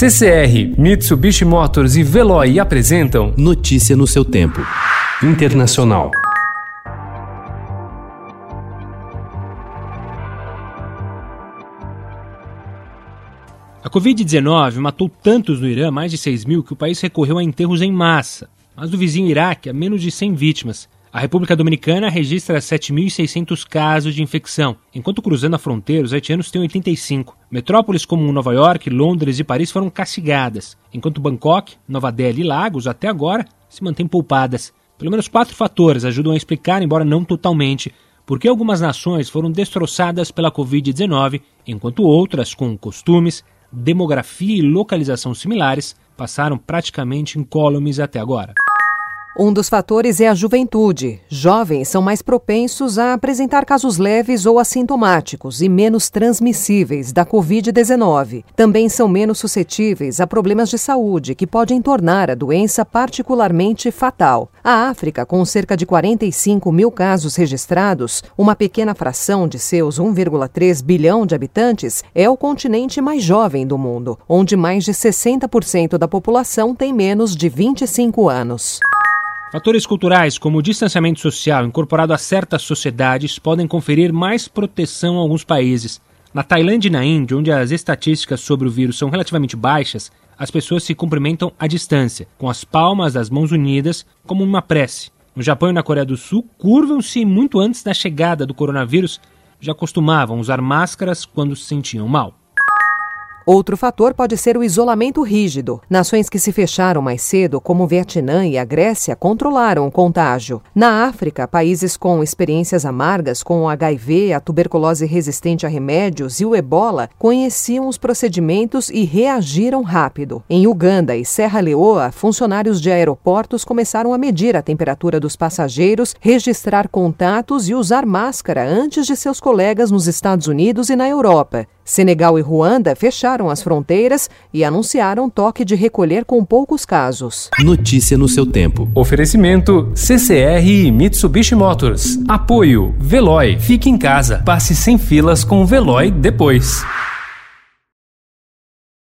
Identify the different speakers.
Speaker 1: CCR, Mitsubishi Motors e Veloy apresentam
Speaker 2: Notícia no seu tempo.
Speaker 1: Internacional.
Speaker 3: A Covid-19 matou tantos no Irã, mais de 6 mil, que o país recorreu a enterros em massa. Mas no vizinho Iraque, há menos de 100 vítimas. A República Dominicana registra 7.600 casos de infecção, enquanto cruzando a fronteira, os haitianos têm 85. Metrópoles como Nova York, Londres e Paris foram castigadas, enquanto Bangkok, Nova Delhi e Lagos, até agora, se mantêm poupadas. Pelo menos quatro fatores ajudam a explicar, embora não totalmente, por que algumas nações foram destroçadas pela Covid-19, enquanto outras, com costumes, demografia e localização similares, passaram praticamente incólumes até agora.
Speaker 4: Um dos fatores é a juventude. Jovens são mais propensos a apresentar casos leves ou assintomáticos e menos transmissíveis da Covid-19. Também são menos suscetíveis a problemas de saúde que podem tornar a doença particularmente fatal. A África, com cerca de 45 mil casos registrados, uma pequena fração de seus 1,3 bilhão de habitantes, é o continente mais jovem do mundo, onde mais de 60% da população tem menos de 25 anos.
Speaker 3: Fatores culturais, como o distanciamento social incorporado a certas sociedades, podem conferir mais proteção a alguns países. Na Tailândia e na Índia, onde as estatísticas sobre o vírus são relativamente baixas, as pessoas se cumprimentam à distância, com as palmas das mãos unidas, como uma prece. No Japão e na Coreia do Sul, curvam-se muito antes da chegada do coronavírus, já costumavam usar máscaras quando se sentiam mal.
Speaker 4: Outro fator pode ser o isolamento rígido. Nações que se fecharam mais cedo, como o Vietnã e a Grécia, controlaram o contágio. Na África, países com experiências amargas com o HIV, a tuberculose resistente a remédios e o ebola conheciam os procedimentos e reagiram rápido. Em Uganda e Serra Leoa, funcionários de aeroportos começaram a medir a temperatura dos passageiros, registrar contatos e usar máscara antes de seus colegas nos Estados Unidos e na Europa. Senegal e Ruanda fecharam as fronteiras e anunciaram toque de recolher com poucos casos.
Speaker 2: Notícia no seu tempo.
Speaker 1: Oferecimento CCR e Mitsubishi Motors. Apoio Veloy. Fique em casa. Passe sem filas com o Veloy depois.